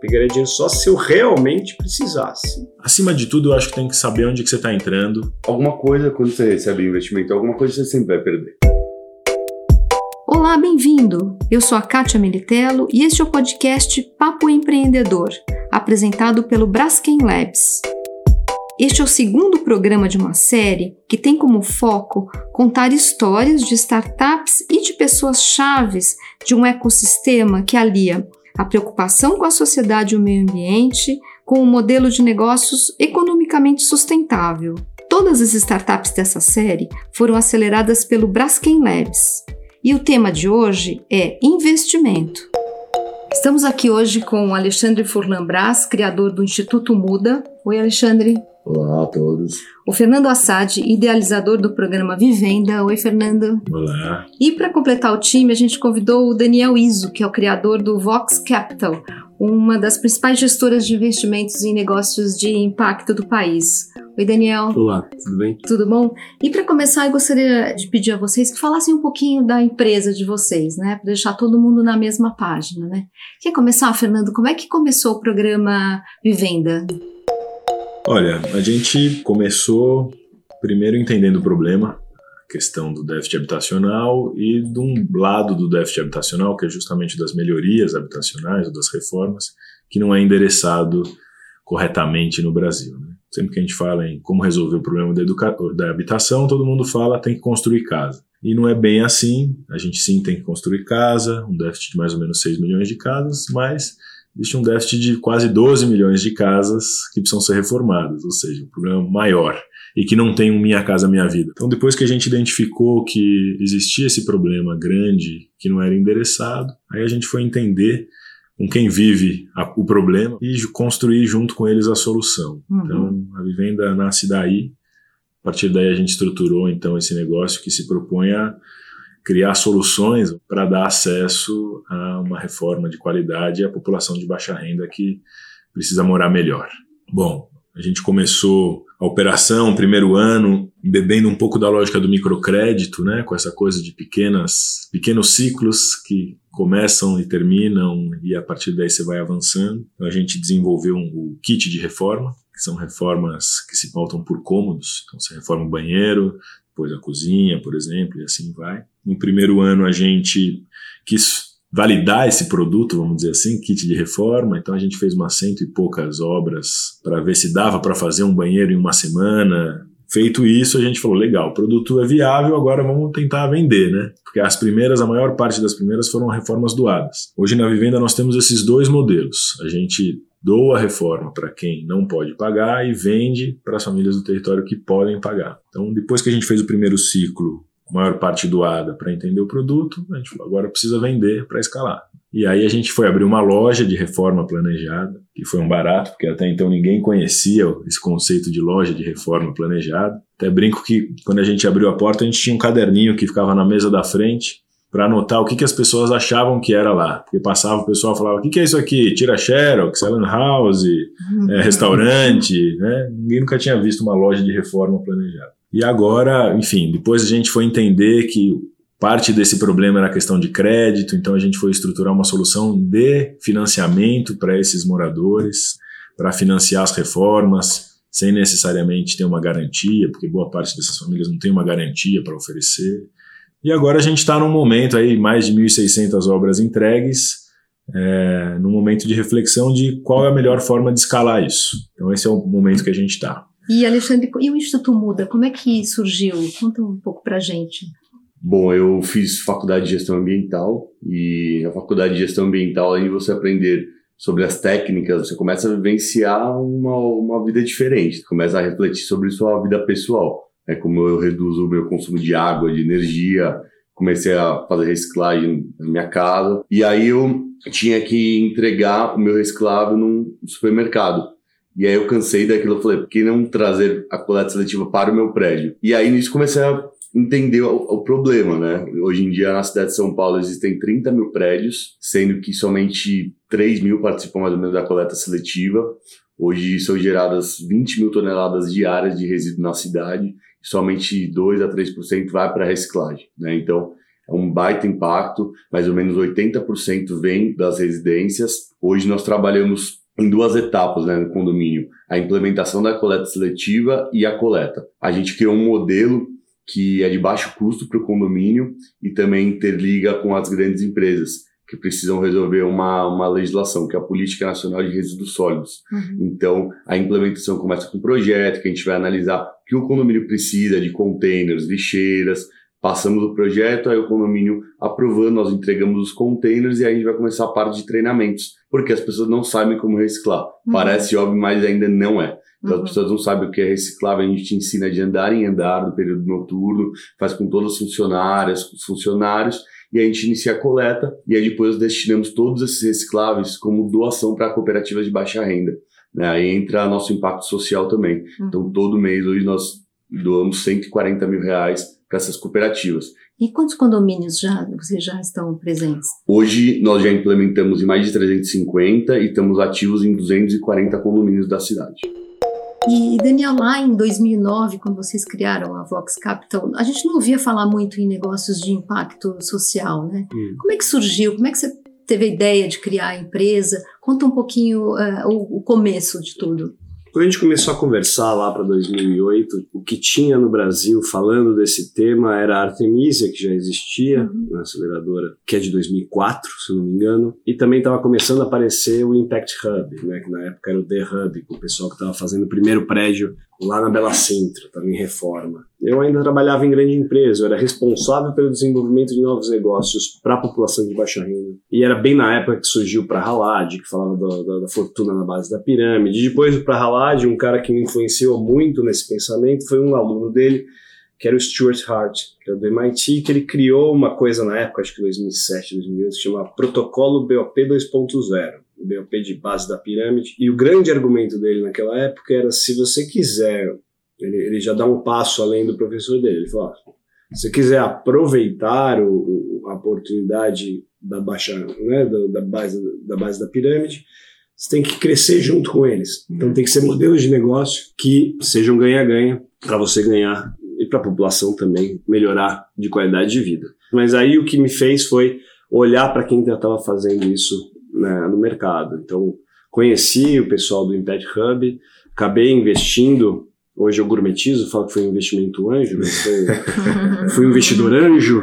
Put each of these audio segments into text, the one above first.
Pegaria dinheiro só se eu realmente precisasse. Acima de tudo, eu acho que tem que saber onde que você está entrando. Alguma coisa, quando você recebe investimento, alguma coisa você sempre vai perder. Olá, bem-vindo! Eu sou a Kátia Militello e este é o podcast Papo Empreendedor, apresentado pelo Braskem Labs. Este é o segundo programa de uma série que tem como foco contar histórias de startups e de pessoas chaves de um ecossistema que alia a preocupação com a sociedade e o meio ambiente com um modelo de negócios economicamente sustentável. Todas as startups dessa série foram aceleradas pelo Braskem Labs. E o tema de hoje é investimento. Estamos aqui hoje com Alexandre Furlan criador do Instituto Muda. Oi, Alexandre. Olá a todos. O Fernando Assad, idealizador do programa Vivenda. Oi, Fernando. Olá. E para completar o time, a gente convidou o Daniel Iso, que é o criador do Vox Capital, uma das principais gestoras de investimentos em negócios de impacto do país. Oi, Daniel. Olá, tudo bem? Tudo bom? E para começar, eu gostaria de pedir a vocês que falassem um pouquinho da empresa de vocês, né? Para deixar todo mundo na mesma página, né? Quer começar, Fernando? Como é que começou o programa Vivenda? Olha, a gente começou primeiro entendendo o problema, a questão do déficit habitacional e de um lado do déficit habitacional, que é justamente das melhorias habitacionais ou das reformas, que não é endereçado corretamente no Brasil. Né? Sempre que a gente fala em como resolver o problema da, da habitação, todo mundo fala tem que construir casa. E não é bem assim. A gente sim tem que construir casa, um déficit de mais ou menos 6 milhões de casas, mas existe um déficit de quase 12 milhões de casas que precisam ser reformadas, ou seja, um problema maior e que não tem um Minha Casa Minha Vida. Então, depois que a gente identificou que existia esse problema grande que não era endereçado, aí a gente foi entender com quem vive a, o problema e construir junto com eles a solução. Uhum. Então, a vivenda nasce daí. A partir daí a gente estruturou então esse negócio que se propõe a criar soluções para dar acesso a uma reforma de qualidade à população de baixa renda que precisa morar melhor. Bom, a gente começou a operação, primeiro ano, bebendo um pouco da lógica do microcrédito, né, com essa coisa de pequenas, pequenos ciclos que começam e terminam e a partir daí você vai avançando. Então a gente desenvolveu um, o kit de reforma, que são reformas que se pautam por cômodos. Então você reforma o banheiro, depois a cozinha, por exemplo, e assim vai. No primeiro ano a gente quis validar esse produto, vamos dizer assim, kit de reforma. Então a gente fez umas cento e poucas obras para ver se dava para fazer um banheiro em uma semana. Feito isso, a gente falou: legal, o produto é viável, agora vamos tentar vender, né? Porque as primeiras, a maior parte das primeiras foram reformas doadas. Hoje na Vivenda nós temos esses dois modelos. A gente doa a reforma para quem não pode pagar e vende para as famílias do território que podem pagar. Então, depois que a gente fez o primeiro ciclo, maior parte doada para entender o produto, a gente falou, agora precisa vender para escalar. E aí a gente foi abrir uma loja de reforma planejada, que foi um barato, porque até então ninguém conhecia esse conceito de loja de reforma planejada. Até brinco que quando a gente abriu a porta, a gente tinha um caderninho que ficava na mesa da frente, para anotar o que, que as pessoas achavam que era lá. Porque passava o pessoal falava: o que, que é isso aqui? Tira Xerox, Ellen House, é, restaurante. Né? Ninguém nunca tinha visto uma loja de reforma planejada. E agora, enfim, depois a gente foi entender que parte desse problema era a questão de crédito, então a gente foi estruturar uma solução de financiamento para esses moradores, para financiar as reformas, sem necessariamente ter uma garantia, porque boa parte dessas famílias não tem uma garantia para oferecer. E agora a gente está num momento aí, mais de 1.600 obras entregues, é, num momento de reflexão de qual é a melhor forma de escalar isso. Então esse é o momento que a gente está. E Alexandre, e o Instituto Muda, como é que surgiu? Conta um pouco para gente. Bom, eu fiz faculdade de gestão ambiental e a faculdade de gestão ambiental, além de você aprender sobre as técnicas, você começa a vivenciar uma, uma vida diferente, começa a refletir sobre sua vida pessoal é como eu reduzo o meu consumo de água, de energia, comecei a fazer reciclagem na minha casa. E aí eu tinha que entregar o meu reciclável num supermercado. E aí eu cansei daquilo, eu falei, por que não trazer a coleta seletiva para o meu prédio? E aí nisso comecei a entender o, o, problema, né? Hoje em dia na cidade de São Paulo existem 30 mil prédios, sendo que somente 3 mil participam mais ou menos da coleta seletiva. Hoje são geradas 20 mil toneladas diárias de resíduo na cidade somente 2 a 3% vai para reciclagem. Né? Então, é um baita impacto, mais ou menos 80% vem das residências. Hoje nós trabalhamos em duas etapas né, no condomínio: a implementação da coleta seletiva e a coleta. A gente criou um modelo que é de baixo custo para o condomínio e também interliga com as grandes empresas que precisam resolver uma, uma legislação, que é a Política Nacional de Resíduos Sólidos. Uhum. Então, a implementação começa com um projeto que a gente vai analisar o que o condomínio precisa de containers, lixeiras, Passamos o projeto, aí o condomínio aprovando, nós entregamos os containers e aí a gente vai começar a parte de treinamentos, porque as pessoas não sabem como reciclar. Uhum. Parece óbvio, mas ainda não é. Então uhum. as pessoas não sabem o que é reciclável, a gente ensina de andar em andar no período noturno, faz com todas as funcionárias, os funcionários, e a gente inicia a coleta, e aí depois destinamos todos esses recicláveis como doação para cooperativas de baixa renda. Né? Aí entra nosso impacto social também. Uhum. Então todo mês hoje nós doamos 140 mil reais para essas cooperativas. E quantos condomínios já vocês já estão presentes? Hoje nós já implementamos em mais de 350 e estamos ativos em 240 condomínios da cidade. E Daniel, lá em 2009, quando vocês criaram a Vox Capital, a gente não ouvia falar muito em negócios de impacto social, né? Hum. Como é que surgiu? Como é que você teve a ideia de criar a empresa? Conta um pouquinho uh, o, o começo de tudo. Quando a gente começou a conversar lá para 2008, o que tinha no Brasil falando desse tema era a Artemisia, que já existia uhum. na aceleradora, que é de 2004, se não me engano, e também estava começando a aparecer o Impact Hub, né, que na época era o The Hub, com o pessoal que estava fazendo o primeiro prédio lá na Bela Sintra, estava em reforma. Eu ainda trabalhava em grande empresa, eu era responsável pelo desenvolvimento de novos negócios para a população de baixa renda. E era bem na época que surgiu o Prahalad, que falava da, da, fortuna na base da pirâmide. Depois do Prahalad, um cara que me influenciou muito nesse pensamento foi um aluno dele, que era o Stuart Hart, que era do MIT, que ele criou uma coisa na época, acho que 2007, 2008, que chama Protocolo BOP 2.0 o BOP de base da pirâmide. E o grande argumento dele naquela época era: se você quiser, ele, ele já dá um passo além do professor dele. Ele falou: se quiser aproveitar o, o, a oportunidade da baixa, né, da, da, base, da base da pirâmide, você tem que crescer junto com eles. Então tem que ser modelos de negócio que sejam ganha-ganha para você ganhar e para a população também melhorar de qualidade de vida. Mas aí o que me fez foi olhar para quem já estava fazendo isso né, no mercado. Então, conheci o pessoal do Impact Hub, acabei investindo. Hoje eu gourmetizo, falo que foi um investimento anjo, mas foi, fui um investidor anjo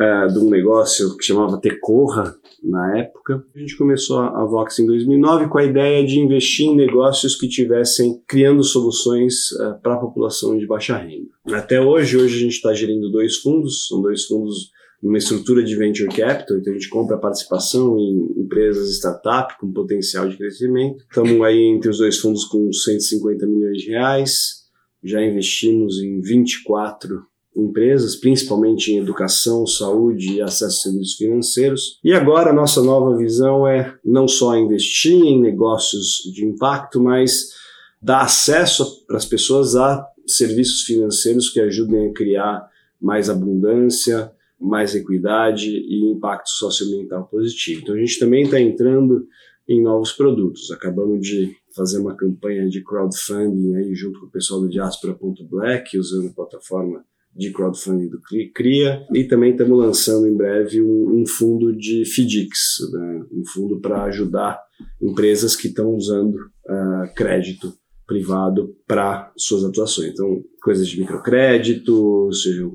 é, de um negócio que chamava Tecorra na época. A gente começou a Vox em 2009 com a ideia de investir em negócios que tivessem criando soluções é, para a população de baixa renda. Até hoje, hoje a gente está gerindo dois fundos, são dois fundos numa estrutura de venture capital, então a gente compra participação em empresas startup com potencial de crescimento. Estamos aí entre os dois fundos com 150 milhões de reais, já investimos em 24 empresas, principalmente em educação, saúde e acesso a serviços financeiros. E agora a nossa nova visão é não só investir em negócios de impacto, mas dar acesso para as pessoas a serviços financeiros que ajudem a criar mais abundância, mais equidade e impacto socioambiental positivo. Então a gente também está entrando em novos produtos. Acabamos de fazer uma campanha de crowdfunding aí junto com o pessoal do Diaspora.black, usando a plataforma de crowdfunding do CRIA, e também estamos lançando em breve um, um fundo de FDICs, né? um fundo para ajudar empresas que estão usando uh, crédito privado para suas atuações. Então, coisas de microcrédito,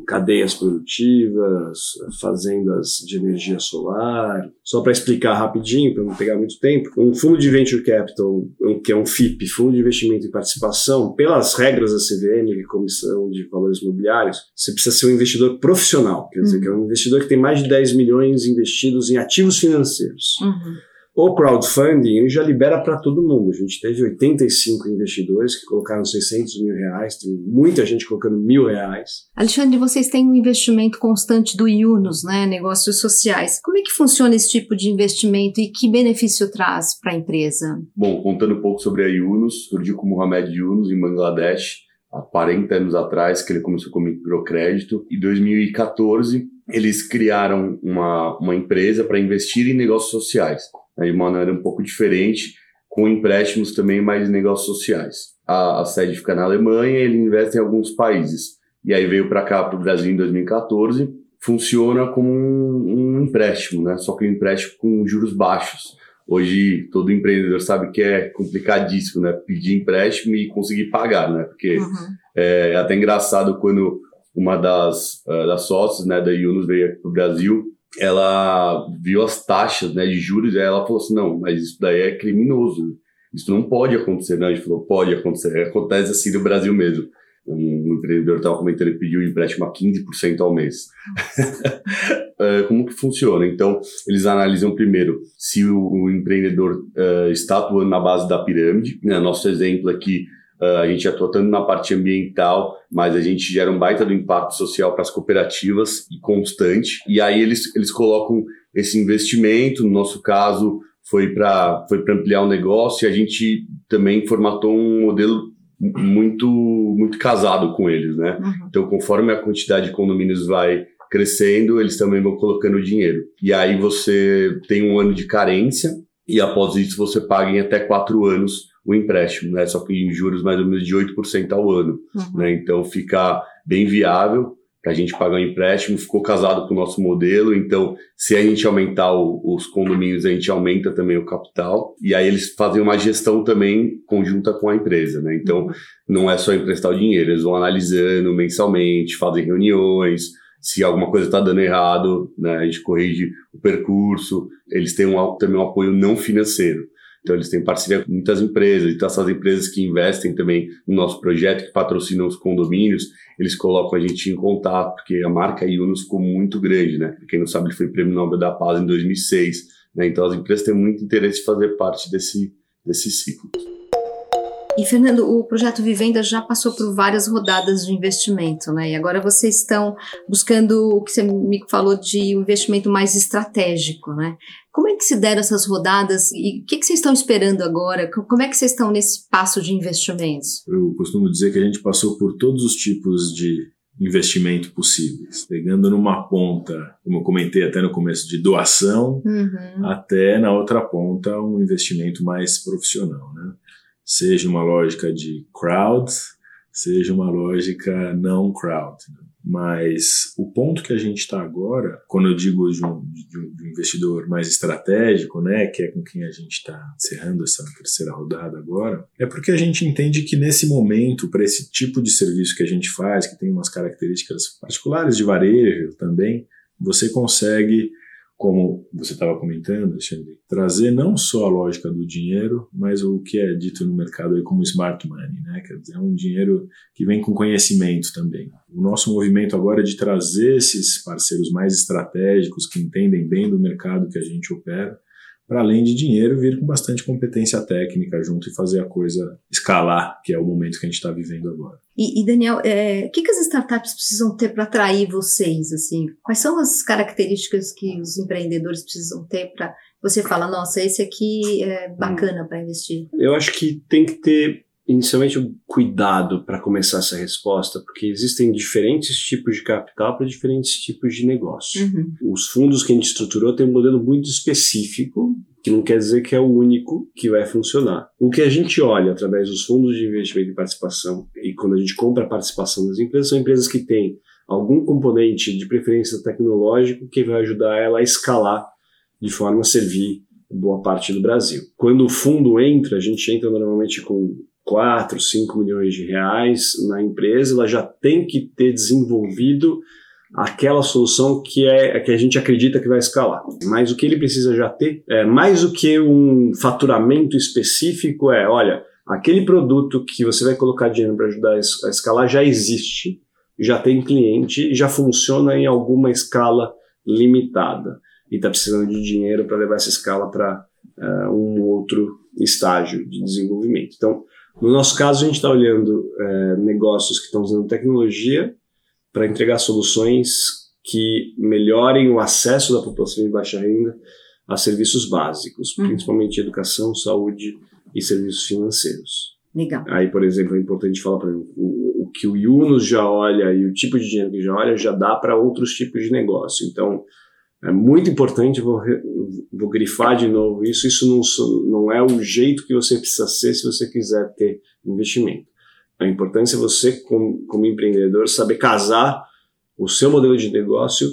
cadeias produtivas, fazendas de energia solar. Só para explicar rapidinho, para não pegar muito tempo, um fundo de venture capital, que é um FIP, Fundo de Investimento em Participação, pelas regras da CVM, Comissão de Valores Imobiliários, você precisa ser um investidor profissional, quer dizer, uhum. que é um investidor que tem mais de 10 milhões investidos em ativos financeiros. Uhum. O crowdfunding já libera para todo mundo. A gente teve 85 investidores que colocaram 600 mil reais, tem muita gente colocando mil reais. Alexandre, vocês têm um investimento constante do Yunus, né, negócios sociais. Como é que funciona esse tipo de investimento e que benefício traz para a empresa? Bom, contando um pouco sobre a Yunus, surgiu com Mohamed Yunus em Bangladesh há 40 anos atrás, que ele começou com microcrédito. Em 2014, eles criaram uma, uma empresa para investir em negócios sociais né, de uma maneira um pouco diferente, com empréstimos também mais negócios sociais. A, a sede fica na Alemanha, ele investe em alguns países. E aí veio para cá, para o Brasil, em 2014, funciona como um, um empréstimo, né? Só que um empréstimo com juros baixos. Hoje todo empreendedor sabe que é complicadíssimo, né? Pedir empréstimo e conseguir pagar, né? Porque uhum. é até engraçado quando uma das, uh, das sócias, né, da Yunus veio para o Brasil, ela viu as taxas, né, de juros e ela falou assim, não, mas isso daí é criminoso. Isso não pode acontecer, né? A gente falou, pode acontecer. Acontece assim no Brasil mesmo. Um empreendedor estava comentando, ele pediu empréstimo a 15% ao mês. É, como que funciona? Então, eles analisam primeiro se o, o empreendedor uh, está atuando na base da pirâmide. Né? Nosso exemplo aqui, uh, a gente atua tanto na parte ambiental, mas a gente gera um baita do impacto social para as cooperativas e constante. E aí eles, eles colocam esse investimento, no nosso caso, foi para foi ampliar o negócio e a gente também formatou um modelo muito muito casado com eles, né? Uhum. Então, conforme a quantidade de condomínios vai crescendo, eles também vão colocando dinheiro. E aí você tem um ano de carência e após isso você paga em até quatro anos o empréstimo, né? Só que em juros mais ou menos de 8% ao ano, uhum. né? Então fica bem viável para a gente pagar um empréstimo, ficou casado com o nosso modelo, então se a gente aumentar o, os condomínios, a gente aumenta também o capital, e aí eles fazem uma gestão também conjunta com a empresa, né? Então não é só emprestar o dinheiro, eles vão analisando mensalmente, fazem reuniões, se alguma coisa está dando errado, né, a gente corrige o percurso, eles têm um, também um apoio não financeiro. Então, eles têm parceria com muitas empresas, então essas empresas que investem também no nosso projeto, que patrocinam os condomínios, eles colocam a gente em contato, porque a marca Yunus ficou muito grande, né? Quem não sabe, ele foi Prêmio Nobel da Paz em 2006, né? Então, as empresas têm muito interesse em fazer parte desse, desse ciclo. E, Fernando, o projeto Vivenda já passou por várias rodadas de investimento, né? E agora vocês estão buscando o que você me falou de um investimento mais estratégico, né? Como é que se deram essas rodadas e o que, que vocês estão esperando agora? Como é que vocês estão nesse passo de investimentos? Eu costumo dizer que a gente passou por todos os tipos de investimento possíveis, pegando numa ponta, como eu comentei até no começo, de doação, uhum. até na outra ponta um investimento mais profissional, né? Seja uma lógica de crowd, seja uma lógica não crowd. Né? Mas o ponto que a gente está agora, quando eu digo de um, de um, investidor mais estratégico, né, que é com quem a gente está encerrando essa terceira rodada agora, é porque a gente entende que nesse momento, para esse tipo de serviço que a gente faz, que tem umas características particulares de varejo também, você consegue como você estava comentando, Alexandre, trazer não só a lógica do dinheiro, mas o que é dito no mercado aí como smart money, né? Quer dizer, é um dinheiro que vem com conhecimento também. O nosso movimento agora é de trazer esses parceiros mais estratégicos que entendem bem do mercado que a gente opera para além de dinheiro, vir com bastante competência técnica junto e fazer a coisa escalar, que é o momento que a gente está vivendo agora. E, e Daniel, é, o que, que as startups precisam ter para atrair vocês? Assim, quais são as características que os empreendedores precisam ter para você fala, nossa, esse aqui é bacana hum. para investir? Eu acho que tem que ter inicialmente um cuidado para começar essa resposta, porque existem diferentes tipos de capital para diferentes tipos de negócio. Uhum. Os fundos que a gente estruturou têm um modelo muito específico, que não quer dizer que é o único que vai funcionar. O que a gente olha através dos fundos de investimento e participação, e quando a gente compra a participação das empresas, são empresas que têm algum componente de preferência tecnológico que vai ajudar ela a escalar de forma a servir boa parte do Brasil. Quando o fundo entra, a gente entra normalmente com 4, 5 milhões de reais na empresa, ela já tem que ter desenvolvido aquela solução que é que a gente acredita que vai escalar. Mas o que ele precisa já ter é mais do que um faturamento específico é, olha, aquele produto que você vai colocar dinheiro para ajudar a escalar já existe, já tem cliente, já funciona em alguma escala limitada e está precisando de dinheiro para levar essa escala para uh, um outro estágio de desenvolvimento. Então, no nosso caso, a gente está olhando é, negócios que estão usando tecnologia para entregar soluções que melhorem o acesso da população de baixa renda a serviços básicos, uhum. principalmente educação, saúde e serviços financeiros. Legal. Aí, por exemplo, é importante falar para o, o que o Yunus já olha e o tipo de dinheiro que já olha já dá para outros tipos de negócio. Então, é muito importante, vou, vou grifar de novo isso, isso não, não é o jeito que você precisa ser se você quiser ter investimento. A importância é você, como, como empreendedor, saber casar o seu modelo de negócio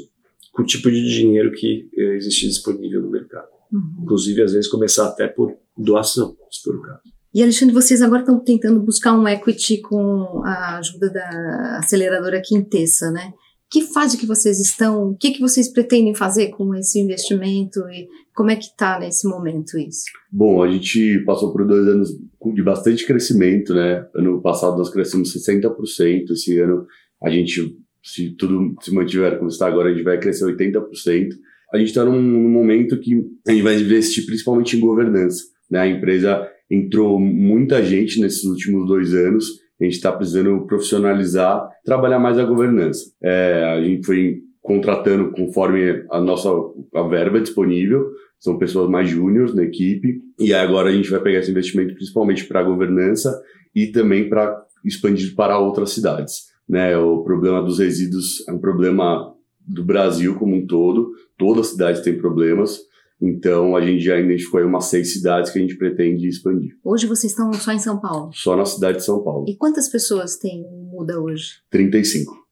com o tipo de dinheiro que eh, existe disponível no mercado. Uhum. Inclusive, às vezes, começar até por doação, se for o caso. E Alexandre, vocês agora estão tentando buscar um equity com a ajuda da aceleradora Quintessa, né? Que fase que vocês estão? O que, que vocês pretendem fazer com esse investimento e como é que está nesse momento isso? Bom, a gente passou por dois anos de bastante crescimento, né? Ano passado nós crescemos 60%, esse ano a gente, se tudo se mantiver como está agora, a gente vai crescer 80%. A gente está num, num momento que a gente vai investir principalmente em governança. Né? A empresa entrou muita gente nesses últimos dois anos. A gente está precisando profissionalizar, trabalhar mais a governança. É, a gente foi contratando conforme a nossa a verba disponível. São pessoas mais júniores na equipe. E agora a gente vai pegar esse investimento principalmente para a governança e também para expandir para outras cidades. Né? O problema dos resíduos é um problema do Brasil como um todo. Todas as cidades têm problemas. Então, a gente já identificou aí umas seis cidades que a gente pretende expandir. Hoje vocês estão só em São Paulo? Só na cidade de São Paulo. E quantas pessoas tem Muda hoje? 35.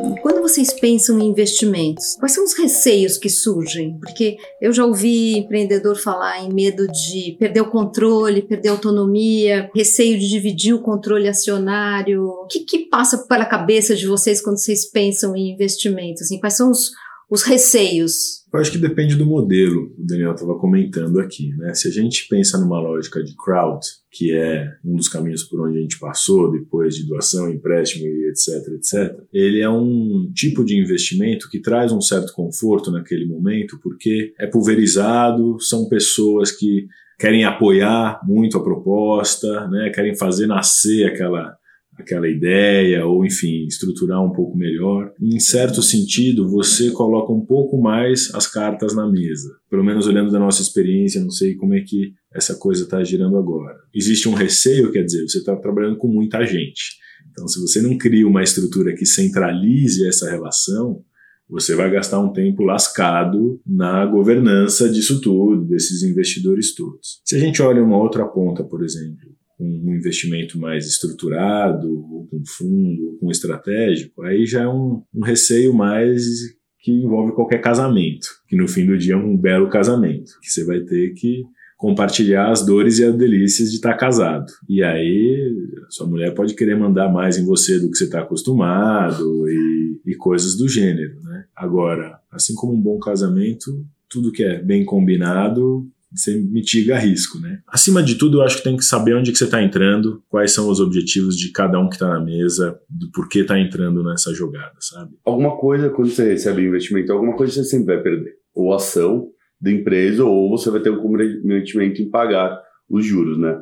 E quando vocês pensam em investimentos, quais são os receios que surgem? Porque eu já ouvi empreendedor falar em medo de perder o controle, perder a autonomia, receio de dividir o controle acionário. O que, que passa pela cabeça de vocês quando vocês pensam em investimentos? Assim, quais são os, os receios? Eu acho que depende do modelo, o Daniel estava comentando aqui. Né? Se a gente pensa numa lógica de crowd, que é um dos caminhos por onde a gente passou depois de doação, empréstimo e etc, etc, ele é um tipo de investimento que traz um certo conforto naquele momento, porque é pulverizado, são pessoas que querem apoiar muito a proposta, né? querem fazer nascer aquela aquela ideia, ou enfim, estruturar um pouco melhor. Em certo sentido, você coloca um pouco mais as cartas na mesa. Pelo menos olhando da nossa experiência, não sei como é que essa coisa está girando agora. Existe um receio, quer dizer, você está trabalhando com muita gente. Então, se você não cria uma estrutura que centralize essa relação, você vai gastar um tempo lascado na governança disso tudo, desses investidores todos. Se a gente olha uma outra ponta, por exemplo, um investimento mais estruturado, ou com fundo, ou com estratégico, aí já é um, um receio mais que envolve qualquer casamento, que no fim do dia é um belo casamento, que você vai ter que compartilhar as dores e as delícias de estar casado. E aí, sua mulher pode querer mandar mais em você do que você está acostumado e, e coisas do gênero, né? Agora, assim como um bom casamento, tudo que é bem combinado você mitiga risco, né? Acima de tudo, eu acho que tem que saber onde que você está entrando, quais são os objetivos de cada um que está na mesa, do porquê está entrando nessa jogada, sabe? Alguma coisa, quando você recebe investimento, alguma coisa você sempre vai perder. Ou ação da empresa, ou você vai ter um comprometimento em pagar os juros, né?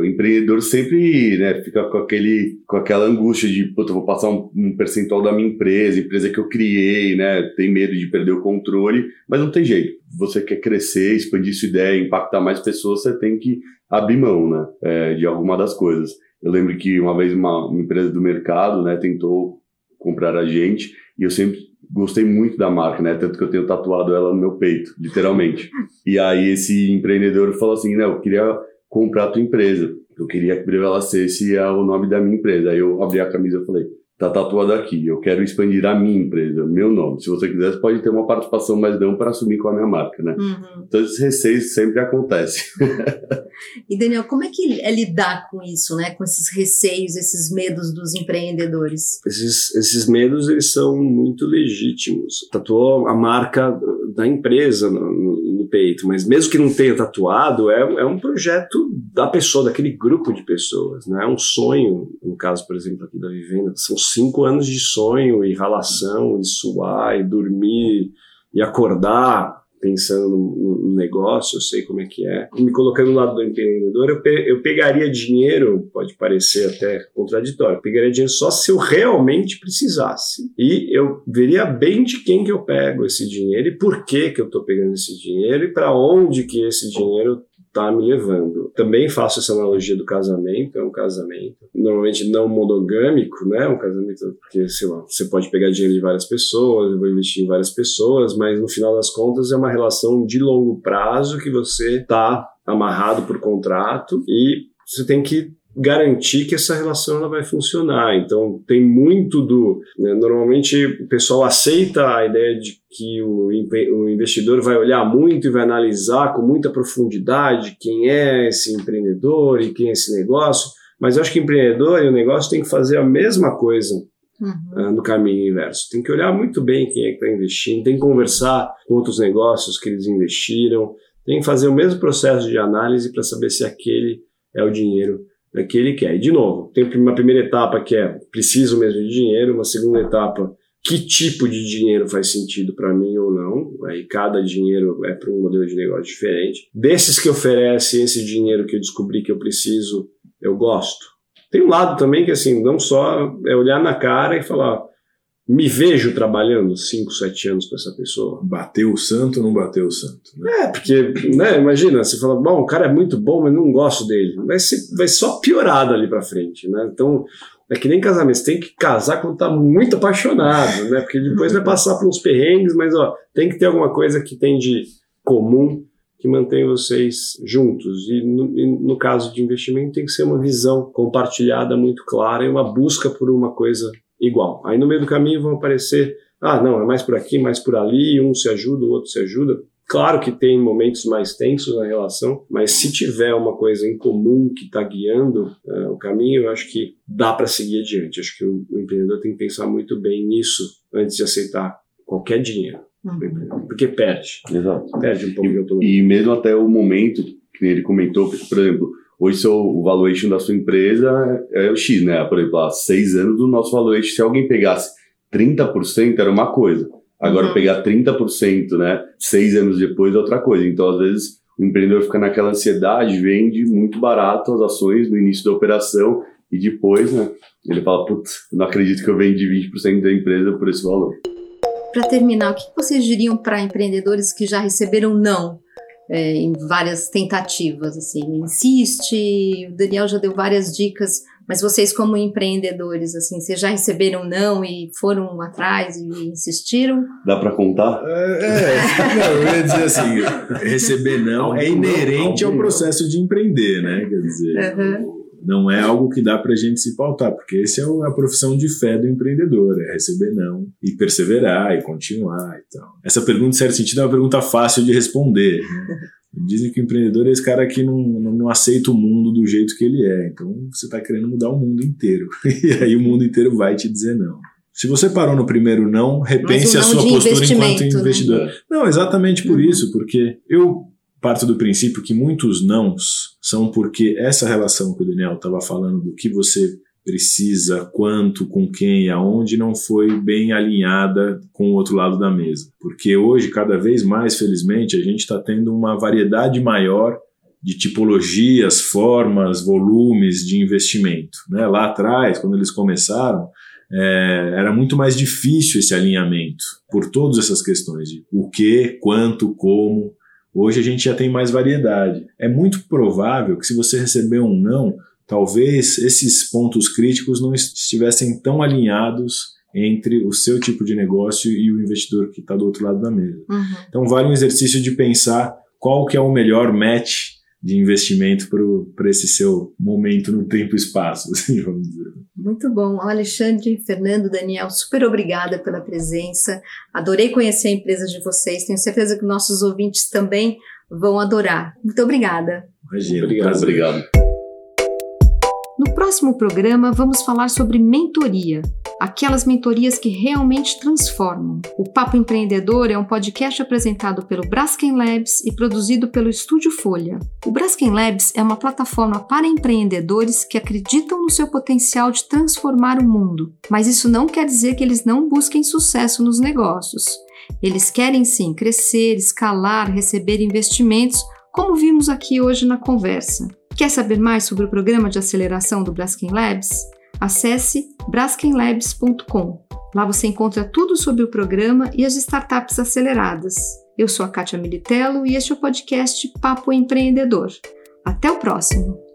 O empreendedor sempre né, fica com, aquele, com aquela angústia de, puta, vou passar um, um, percentual da minha empresa, empresa que eu criei, né? Tem medo de perder o controle, mas não tem jeito. Você quer crescer, expandir sua ideia, impactar mais pessoas, você tem que abrir mão, né? É, de alguma das coisas. Eu lembro que uma vez uma, uma empresa do mercado, né, tentou comprar a gente e eu sempre gostei muito da marca, né? Tanto que eu tenho tatuado ela no meu peito, literalmente. E aí esse empreendedor falou assim, né, eu queria comprar a tua empresa. Eu queria que prevalecesse o nome da minha empresa. Aí eu abri a camisa e falei, tá tatuado aqui, eu quero expandir a minha empresa, meu nome. Se você quiser, você pode ter uma participação, mas não para assumir com a minha marca, né? Uhum. Então esses receios sempre acontecem. e Daniel, como é que é lidar com isso, né? Com esses receios, esses medos dos empreendedores? Esses, esses medos, eles são muito legítimos. Tatuou a marca da empresa no peito, mas mesmo que não tenha tatuado, é, é um projeto da pessoa, daquele grupo de pessoas, né? É um sonho, no caso, por exemplo, aqui da Vivenda, são cinco anos de sonho e ralação, e suar, e dormir, e acordar pensando no, no, negócio, eu sei como é que é. Me colocando no lado do empreendedor, eu, pe eu pegaria dinheiro, pode parecer até contraditório, eu pegaria dinheiro só se eu realmente precisasse. E eu veria bem de quem que eu pego esse dinheiro e por que que eu estou pegando esse dinheiro e para onde que esse dinheiro está me levando. Também faço essa analogia do casamento, é um casamento normalmente não monogâmico, né? Um casamento porque, sei lá, você pode pegar dinheiro de várias pessoas, vou investir em várias pessoas, mas no final das contas é uma relação de longo prazo que você está amarrado por contrato e você tem que garantir que essa relação ela vai funcionar. Então, tem muito do. Né, normalmente, o pessoal aceita a ideia de que o, o, investidor vai olhar muito e vai analisar com muita profundidade quem é esse empreendedor e quem é esse negócio. Mas eu acho que o empreendedor e o negócio tem que fazer a mesma coisa uhum. uh, no caminho inverso. Tem que olhar muito bem quem é que está investindo, tem que conversar com outros negócios que eles investiram, tem que fazer o mesmo processo de análise para saber se aquele é o dinheiro que ele quer. E, de novo, tem uma primeira etapa que é preciso mesmo de dinheiro, uma segunda etapa, que tipo de dinheiro faz sentido para mim ou não. Aí cada dinheiro é para um modelo de negócio diferente. Desses que oferecem esse dinheiro que eu descobri que eu preciso, eu gosto. Tem um lado também que, assim, não só é olhar na cara e falar, me vejo trabalhando 5, 7 anos com essa pessoa. Bateu o santo ou não bateu o santo? Né? É, porque, né, imagina, você fala, bom, o cara é muito bom, mas não gosto dele. Vai, ser, vai só piorado ali pra frente, né? Então, é que nem casamento, você tem que casar quando tá muito apaixonado, né? Porque depois vai passar por uns perrengues, mas, ó, tem que ter alguma coisa que tem de comum que mantém vocês juntos. E no, e no, caso de investimento, tem que ser uma visão compartilhada muito clara e uma busca por uma coisa igual. Aí no meio do caminho vão aparecer, ah, não, é mais por aqui, mais por ali, um se ajuda, o outro se ajuda. Claro que tem momentos mais tensos na relação, mas se tiver uma coisa em comum que está guiando uh, o caminho, eu acho que dá para seguir adiante. Acho que o, o, empreendedor tem que pensar muito bem nisso antes de aceitar qualquer dinheiro. Uhum. Porque perde. Exato. Perde um pouco e, de autonomia. E mesmo até o momento que ele comentou, por exemplo, Hoje seu, o valuation da sua empresa é, é o X, né? Por exemplo, há seis anos do nosso valuation, se alguém pegasse 30% era uma coisa. Agora uhum. pegar 30%, né? Seis anos depois é outra coisa. Então, às vezes, o empreendedor fica naquela ansiedade, vende muito barato as ações no início da operação e depois, né? Ele fala, putz, não acredito que eu vendi 20% da empresa por esse valor. Para terminar, o que vocês diriam para empreendedores que já receberam não é, em várias tentativas, assim, insiste, o Daniel já deu várias dicas, mas vocês como empreendedores, assim, vocês já receberam não e foram atrás e insistiram? Dá para contar? É, é, não, eu ia dizer assim, receber não é inerente ao processo de empreender, né, quer dizer... Uhum não é algo que dá para a gente se pautar, porque essa é a profissão de fé do empreendedor, é receber não e perseverar e continuar e tal. Essa pergunta, em certo sentido, é uma pergunta fácil de responder. Né? Dizem que o empreendedor é esse cara que não, não, não, aceita o mundo do jeito que ele é. Então você está querendo mudar o mundo inteiro. E aí o mundo inteiro vai te dizer não. Se você parou no primeiro não, repense a sua postura enquanto né? investidor. Né? Não, exatamente por uhum. isso, porque eu parto do princípio que muitos nãos são porque essa relação que o Daniel estava falando do que você precisa, quanto, com quem, aonde, não foi bem alinhada com o outro lado da mesa. Porque hoje, cada vez mais, felizmente, a gente está tendo uma variedade maior de tipologias, formas, volumes de investimento. Né? Lá atrás, quando eles começaram, é, era muito mais difícil esse alinhamento por todas essas questões de o que, quanto, como. Hoje a gente já tem mais variedade. É muito provável que se você receber um não, talvez esses pontos críticos não estivessem tão alinhados entre o seu tipo de negócio e o investidor que está do outro lado da mesa. Uhum. Então vale um exercício de pensar qual que é o melhor match de investimento para esse seu momento no tempo e espaço, assim, vamos dizer. Muito bom. Alexandre, Fernando, Daniel, super obrigada pela presença. Adorei conhecer a empresa de vocês. Tenho certeza que nossos ouvintes também vão adorar. Muito obrigada. Imagina, obrigado. obrigado. No próximo programa, vamos falar sobre mentoria aquelas mentorias que realmente transformam. O Papo Empreendedor é um podcast apresentado pelo Braskem Labs e produzido pelo Estúdio Folha. O Braskem Labs é uma plataforma para empreendedores que acreditam no seu potencial de transformar o mundo, mas isso não quer dizer que eles não busquem sucesso nos negócios. Eles querem sim crescer, escalar, receber investimentos, como vimos aqui hoje na conversa. Quer saber mais sobre o programa de aceleração do Braskem Labs? Acesse braskenlabs.com. Lá você encontra tudo sobre o programa e as startups aceleradas. Eu sou a Kátia Militello e este é o podcast Papo Empreendedor. Até o próximo!